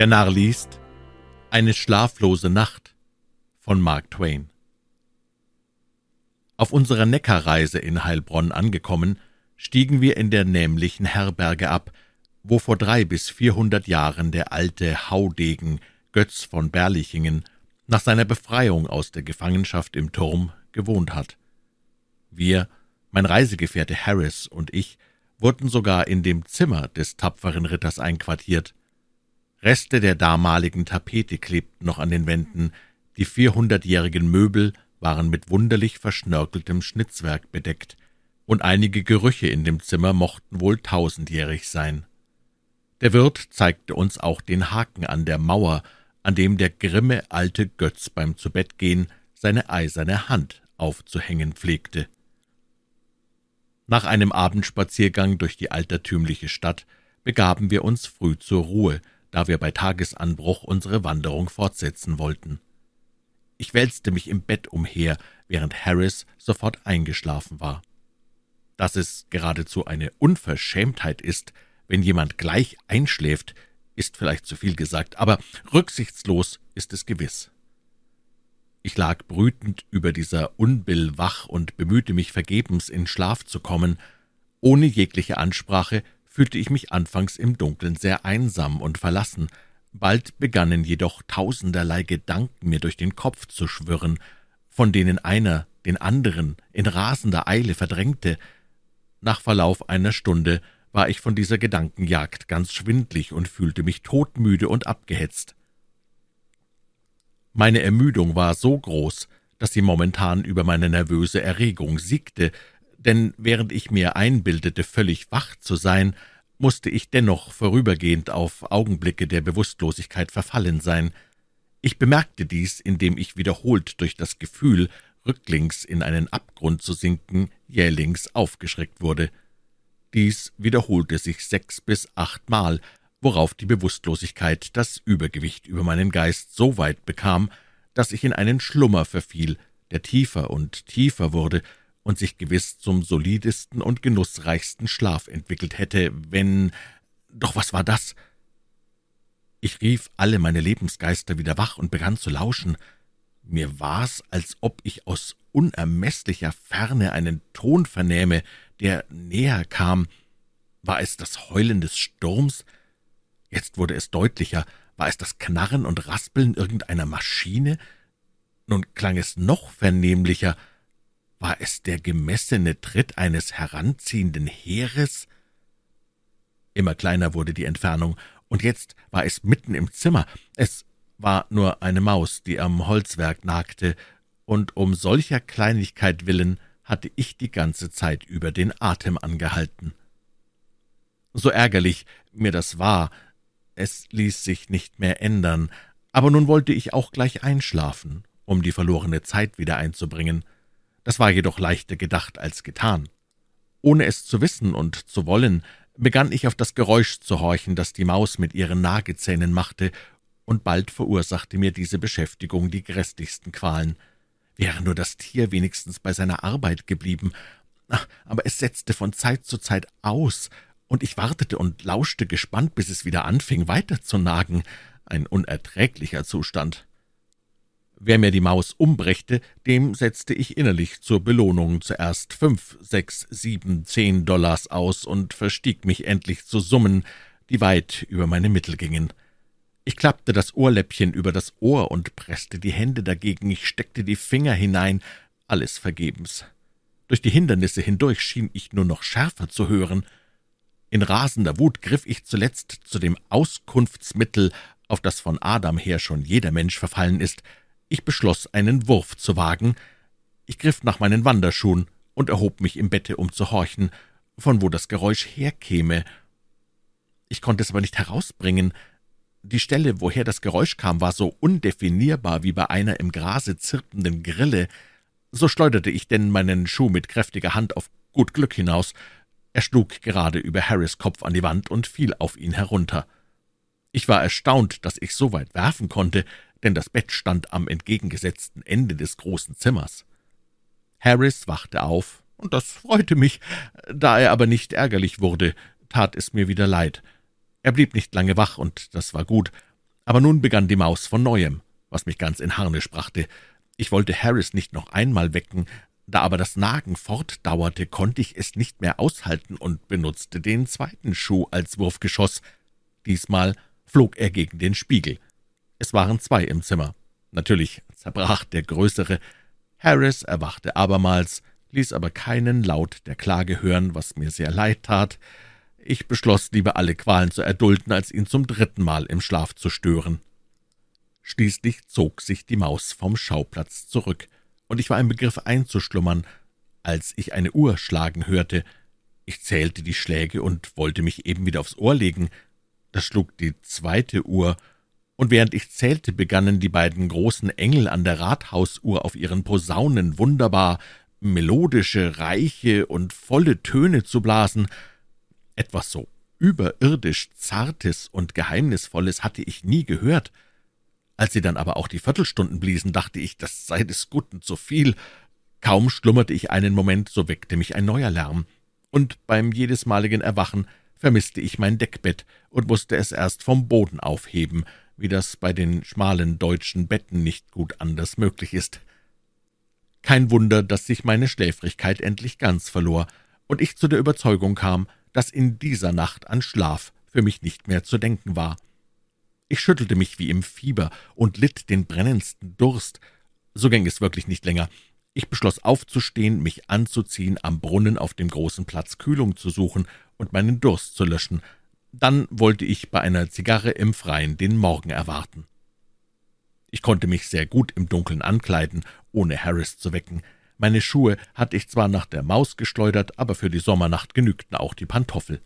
Der Narr liest Eine schlaflose Nacht von Mark Twain. Auf unserer Neckarreise in Heilbronn angekommen, stiegen wir in der nämlichen Herberge ab, wo vor drei bis vierhundert Jahren der alte Haudegen Götz von Berlichingen nach seiner Befreiung aus der Gefangenschaft im Turm gewohnt hat. Wir, mein Reisegefährte Harris und ich, wurden sogar in dem Zimmer des tapferen Ritters einquartiert. Reste der damaligen Tapete klebten noch an den Wänden, die vierhundertjährigen Möbel waren mit wunderlich verschnörkeltem Schnitzwerk bedeckt, und einige Gerüche in dem Zimmer mochten wohl tausendjährig sein. Der Wirt zeigte uns auch den Haken an der Mauer, an dem der grimme alte Götz beim Zubettgehen seine eiserne Hand aufzuhängen pflegte. Nach einem Abendspaziergang durch die altertümliche Stadt begaben wir uns früh zur Ruhe, da wir bei Tagesanbruch unsere Wanderung fortsetzen wollten. Ich wälzte mich im Bett umher, während Harris sofort eingeschlafen war. Dass es geradezu eine Unverschämtheit ist, wenn jemand gleich einschläft, ist vielleicht zu viel gesagt, aber rücksichtslos ist es gewiss. Ich lag brütend über dieser Unbill wach und bemühte mich vergebens, in Schlaf zu kommen. Ohne jegliche Ansprache fühlte ich mich anfangs im Dunkeln sehr einsam und verlassen. Bald begannen jedoch tausenderlei Gedanken mir durch den Kopf zu schwirren, von denen einer den anderen in rasender Eile verdrängte. Nach Verlauf einer Stunde war ich von dieser Gedankenjagd ganz schwindlig und fühlte mich todmüde und abgehetzt. Meine Ermüdung war so groß, dass sie momentan über meine nervöse Erregung siegte, denn während ich mir einbildete, völlig wach zu sein, musste ich dennoch vorübergehend auf Augenblicke der Bewusstlosigkeit verfallen sein. Ich bemerkte dies, indem ich wiederholt durch das Gefühl, rücklings in einen Abgrund zu sinken, jählings aufgeschreckt wurde. Dies wiederholte sich sechs bis achtmal, worauf die Bewusstlosigkeit das Übergewicht über meinen Geist so weit bekam, dass ich in einen Schlummer verfiel, der tiefer und tiefer wurde und sich gewiss zum solidesten und genussreichsten Schlaf entwickelt hätte, wenn doch was war das? Ich rief alle meine Lebensgeister wieder wach und begann zu lauschen. Mir war's, als ob ich aus unermeßlicher Ferne einen Ton vernähme, der näher kam. War es das Heulen des Sturms, Jetzt wurde es deutlicher. War es das Knarren und Raspeln irgendeiner Maschine? Nun klang es noch vernehmlicher. War es der gemessene Tritt eines heranziehenden Heeres? Immer kleiner wurde die Entfernung, und jetzt war es mitten im Zimmer. Es war nur eine Maus, die am Holzwerk nagte, und um solcher Kleinigkeit willen hatte ich die ganze Zeit über den Atem angehalten. So ärgerlich mir das war, es ließ sich nicht mehr ändern, aber nun wollte ich auch gleich einschlafen, um die verlorene Zeit wieder einzubringen. Das war jedoch leichter gedacht als getan. Ohne es zu wissen und zu wollen, begann ich auf das Geräusch zu horchen, das die Maus mit ihren Nagezähnen machte, und bald verursachte mir diese Beschäftigung die grässlichsten Qualen. Wäre nur das Tier wenigstens bei seiner Arbeit geblieben, aber es setzte von Zeit zu Zeit aus, und ich wartete und lauschte gespannt, bis es wieder anfing, weiter zu nagen. Ein unerträglicher Zustand. Wer mir die Maus umbrächte, dem setzte ich innerlich zur Belohnung zuerst fünf, sechs, sieben, zehn Dollars aus und verstieg mich endlich zu Summen, die weit über meine Mittel gingen. Ich klappte das Ohrläppchen über das Ohr und presste die Hände dagegen, ich steckte die Finger hinein, alles vergebens. Durch die Hindernisse hindurch schien ich nur noch schärfer zu hören. In rasender Wut griff ich zuletzt zu dem Auskunftsmittel, auf das von Adam her schon jeder Mensch verfallen ist. Ich beschloss, einen Wurf zu wagen. Ich griff nach meinen Wanderschuhen und erhob mich im Bette, um zu horchen, von wo das Geräusch herkäme. Ich konnte es aber nicht herausbringen. Die Stelle, woher das Geräusch kam, war so undefinierbar wie bei einer im Grase zirpenden Grille. So schleuderte ich denn meinen Schuh mit kräftiger Hand auf gut Glück hinaus. Er schlug gerade über Harrys Kopf an die Wand und fiel auf ihn herunter. Ich war erstaunt, dass ich so weit werfen konnte, denn das Bett stand am entgegengesetzten Ende des großen Zimmers. Harris wachte auf, und das freute mich. Da er aber nicht ärgerlich wurde, tat es mir wieder leid. Er blieb nicht lange wach, und das war gut. Aber nun begann die Maus von neuem, was mich ganz in Harnisch brachte. Ich wollte Harris nicht noch einmal wecken, da aber das Nagen fortdauerte, konnte ich es nicht mehr aushalten und benutzte den zweiten Schuh als Wurfgeschoss. Diesmal flog er gegen den Spiegel. Es waren zwei im Zimmer. Natürlich zerbrach der größere. Harris erwachte abermals, ließ aber keinen Laut der Klage hören, was mir sehr leid tat. Ich beschloss, lieber alle Qualen zu erdulden, als ihn zum dritten Mal im Schlaf zu stören. Schließlich zog sich die Maus vom Schauplatz zurück, und ich war im Begriff einzuschlummern, als ich eine Uhr schlagen hörte. Ich zählte die Schläge und wollte mich eben wieder aufs Ohr legen. Da schlug die zweite Uhr, und während ich zählte, begannen die beiden großen Engel an der Rathausuhr auf ihren Posaunen wunderbar melodische, reiche und volle Töne zu blasen, etwas so überirdisch Zartes und Geheimnisvolles hatte ich nie gehört. Als sie dann aber auch die Viertelstunden bliesen, dachte ich, das sei des Guten zu viel. Kaum schlummerte ich einen Moment, so weckte mich ein neuer Lärm, und beim jedesmaligen Erwachen vermisste ich mein Deckbett und musste es erst vom Boden aufheben, wie das bei den schmalen deutschen Betten nicht gut anders möglich ist. Kein Wunder, dass sich meine Schläfrigkeit endlich ganz verlor und ich zu der Überzeugung kam, dass in dieser Nacht an Schlaf für mich nicht mehr zu denken war. Ich schüttelte mich wie im Fieber und litt den brennendsten Durst. So ging es wirklich nicht länger. Ich beschloss aufzustehen, mich anzuziehen, am Brunnen auf dem großen Platz Kühlung zu suchen und meinen Durst zu löschen. Dann wollte ich bei einer Zigarre im Freien den Morgen erwarten. Ich konnte mich sehr gut im Dunkeln ankleiden, ohne Harris zu wecken. Meine Schuhe hatte ich zwar nach der Maus geschleudert, aber für die Sommernacht genügten auch die Pantoffel.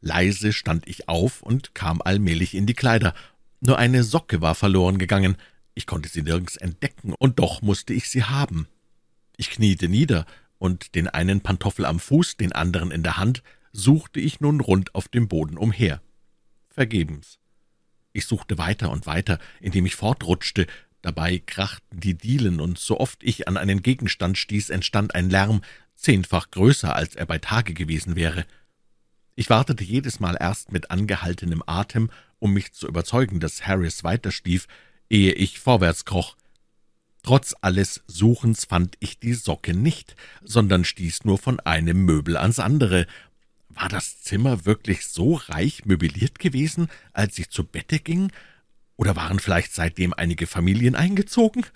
Leise stand ich auf und kam allmählich in die Kleider. Nur eine Socke war verloren gegangen. Ich konnte sie nirgends entdecken, und doch musste ich sie haben. Ich kniete nieder, und den einen Pantoffel am Fuß, den anderen in der Hand, suchte ich nun rund auf dem Boden umher. Vergebens. Ich suchte weiter und weiter, indem ich fortrutschte, Dabei krachten die Dielen, und so oft ich an einen Gegenstand stieß, entstand ein Lärm, zehnfach größer, als er bei Tage gewesen wäre. Ich wartete jedes Mal erst mit angehaltenem Atem, um mich zu überzeugen, dass Harris weiterschlief, ehe ich vorwärts kroch. Trotz alles Suchens fand ich die Socke nicht, sondern stieß nur von einem Möbel ans andere. War das Zimmer wirklich so reich möbliert gewesen, als ich zu Bette ging, oder waren vielleicht seitdem einige Familien eingezogen?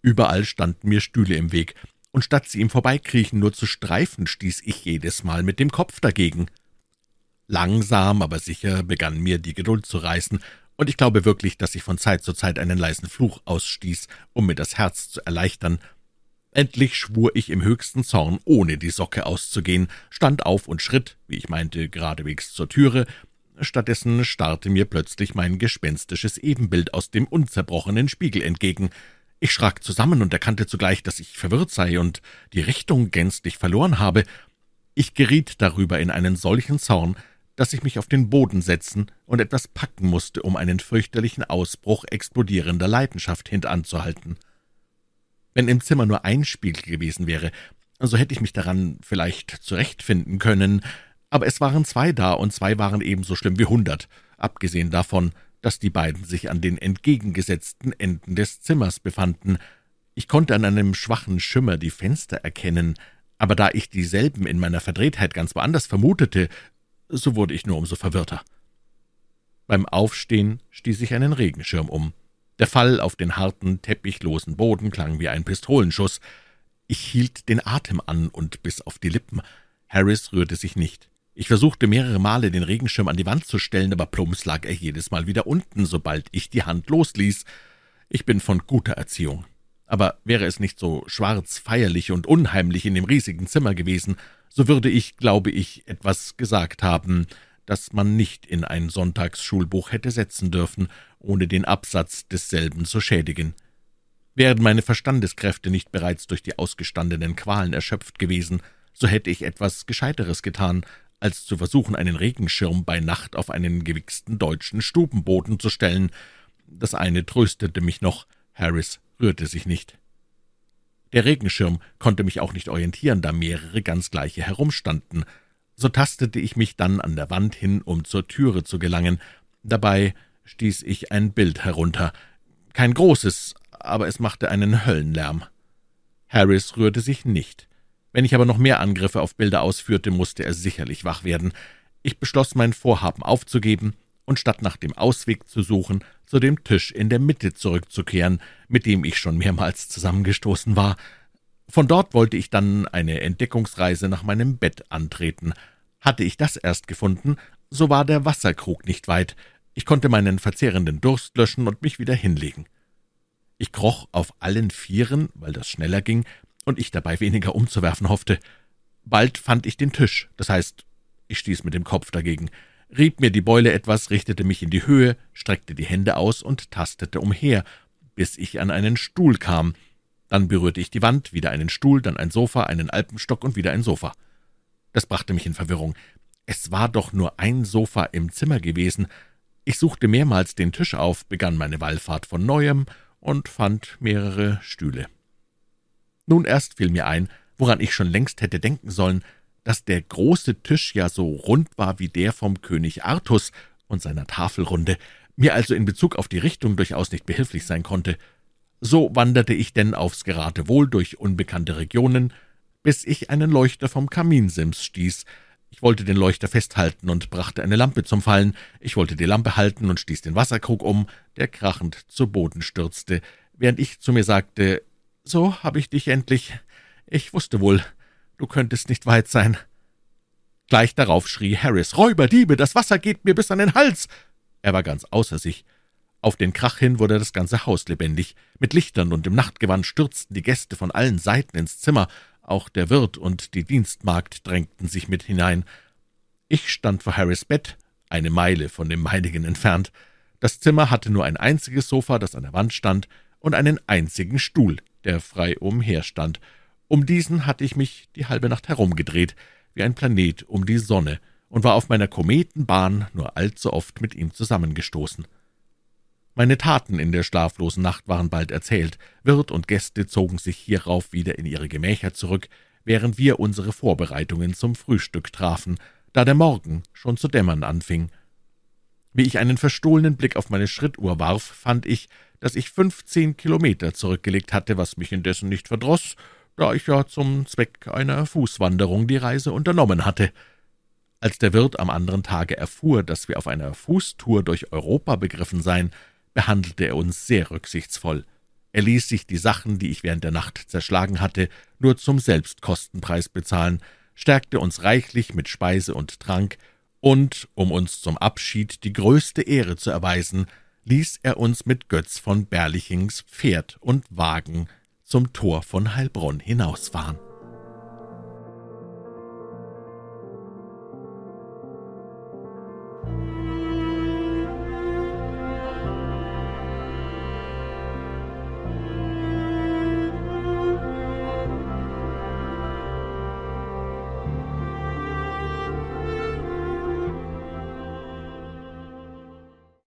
Überall standen mir Stühle im Weg, und statt sie im Vorbeikriechen nur zu streifen, stieß ich jedes Mal mit dem Kopf dagegen. Langsam, aber sicher begann mir die Geduld zu reißen, und ich glaube wirklich, dass ich von Zeit zu Zeit einen leisen Fluch ausstieß, um mir das Herz zu erleichtern. Endlich schwur ich im höchsten Zorn, ohne die Socke auszugehen, stand auf und schritt, wie ich meinte, geradewegs zur Türe, Stattdessen starrte mir plötzlich mein gespenstisches Ebenbild aus dem unzerbrochenen Spiegel entgegen. Ich schrak zusammen und erkannte zugleich, dass ich verwirrt sei und die Richtung gänzlich verloren habe. Ich geriet darüber in einen solchen Zorn, dass ich mich auf den Boden setzen und etwas packen musste, um einen fürchterlichen Ausbruch explodierender Leidenschaft hintanzuhalten. Wenn im Zimmer nur ein Spiegel gewesen wäre, so hätte ich mich daran vielleicht zurechtfinden können, aber es waren zwei da, und zwei waren ebenso schlimm wie hundert, abgesehen davon, dass die beiden sich an den entgegengesetzten Enden des Zimmers befanden. Ich konnte an einem schwachen Schimmer die Fenster erkennen, aber da ich dieselben in meiner Verdrehtheit ganz woanders vermutete, so wurde ich nur umso verwirrter. Beim Aufstehen stieß ich einen Regenschirm um. Der Fall auf den harten, teppichlosen Boden klang wie ein Pistolenschuss. Ich hielt den Atem an und bis auf die Lippen. Harris rührte sich nicht. Ich versuchte mehrere Male, den Regenschirm an die Wand zu stellen, aber plumps lag er jedes Mal wieder unten, sobald ich die Hand losließ. Ich bin von guter Erziehung. Aber wäre es nicht so schwarz, feierlich und unheimlich in dem riesigen Zimmer gewesen, so würde ich, glaube ich, etwas gesagt haben, das man nicht in ein Sonntagsschulbuch hätte setzen dürfen, ohne den Absatz desselben zu schädigen. Wären meine Verstandeskräfte nicht bereits durch die ausgestandenen Qualen erschöpft gewesen, so hätte ich etwas Gescheiteres getan, als zu versuchen, einen Regenschirm bei Nacht auf einen gewichsten deutschen Stubenboden zu stellen. Das eine tröstete mich noch, Harris rührte sich nicht. Der Regenschirm konnte mich auch nicht orientieren, da mehrere ganz gleiche herumstanden. So tastete ich mich dann an der Wand hin, um zur Türe zu gelangen. Dabei stieß ich ein Bild herunter. Kein großes, aber es machte einen Höllenlärm. Harris rührte sich nicht. Wenn ich aber noch mehr Angriffe auf Bilder ausführte, musste er sicherlich wach werden. Ich beschloss, mein Vorhaben aufzugeben und statt nach dem Ausweg zu suchen, zu dem Tisch in der Mitte zurückzukehren, mit dem ich schon mehrmals zusammengestoßen war. Von dort wollte ich dann eine Entdeckungsreise nach meinem Bett antreten. Hatte ich das erst gefunden, so war der Wasserkrug nicht weit. Ich konnte meinen verzehrenden Durst löschen und mich wieder hinlegen. Ich kroch auf allen Vieren, weil das schneller ging, und ich dabei weniger umzuwerfen hoffte. Bald fand ich den Tisch, das heißt, ich stieß mit dem Kopf dagegen rieb mir die Beule etwas, richtete mich in die Höhe, streckte die Hände aus und tastete umher, bis ich an einen Stuhl kam. Dann berührte ich die Wand, wieder einen Stuhl, dann ein Sofa, einen Alpenstock und wieder ein Sofa. Das brachte mich in Verwirrung. Es war doch nur ein Sofa im Zimmer gewesen. Ich suchte mehrmals den Tisch auf, begann meine Wallfahrt von neuem und fand mehrere Stühle. Nun erst fiel mir ein, woran ich schon längst hätte denken sollen, dass der große Tisch ja so rund war wie der vom König Artus und seiner Tafelrunde, mir also in Bezug auf die Richtung durchaus nicht behilflich sein konnte. So wanderte ich denn aufs Geratewohl durch unbekannte Regionen, bis ich einen Leuchter vom Kaminsims stieß. Ich wollte den Leuchter festhalten und brachte eine Lampe zum Fallen. Ich wollte die Lampe halten und stieß den Wasserkrug um, der krachend zu Boden stürzte, während ich zu mir sagte, »So habe ich dich endlich. Ich wusste wohl, Du könntest nicht weit sein. Gleich darauf schrie Harris, »Räuber, Diebe, das Wasser geht mir bis an den Hals!« Er war ganz außer sich. Auf den Krach hin wurde das ganze Haus lebendig. Mit Lichtern und im Nachtgewand stürzten die Gäste von allen Seiten ins Zimmer. Auch der Wirt und die Dienstmagd drängten sich mit hinein. Ich stand vor Harris Bett, eine Meile von dem meinigen entfernt. Das Zimmer hatte nur ein einziges Sofa, das an der Wand stand, und einen einzigen Stuhl, der frei umherstand. Um diesen hatte ich mich die halbe Nacht herumgedreht, wie ein Planet um die Sonne, und war auf meiner Kometenbahn nur allzu oft mit ihm zusammengestoßen. Meine Taten in der schlaflosen Nacht waren bald erzählt. Wirt und Gäste zogen sich hierauf wieder in ihre Gemächer zurück, während wir unsere Vorbereitungen zum Frühstück trafen, da der Morgen schon zu dämmern anfing. Wie ich einen verstohlenen Blick auf meine Schrittuhr warf, fand ich, dass ich fünfzehn Kilometer zurückgelegt hatte, was mich indessen nicht verdroß, da ich ja zum Zweck einer Fußwanderung die Reise unternommen hatte. Als der Wirt am anderen Tage erfuhr, dass wir auf einer Fußtour durch Europa begriffen seien, behandelte er uns sehr rücksichtsvoll. Er ließ sich die Sachen, die ich während der Nacht zerschlagen hatte, nur zum Selbstkostenpreis bezahlen, stärkte uns reichlich mit Speise und Trank, und, um uns zum Abschied die größte Ehre zu erweisen, ließ er uns mit Götz von Berlichings Pferd und Wagen zum Tor von Heilbronn hinausfahren.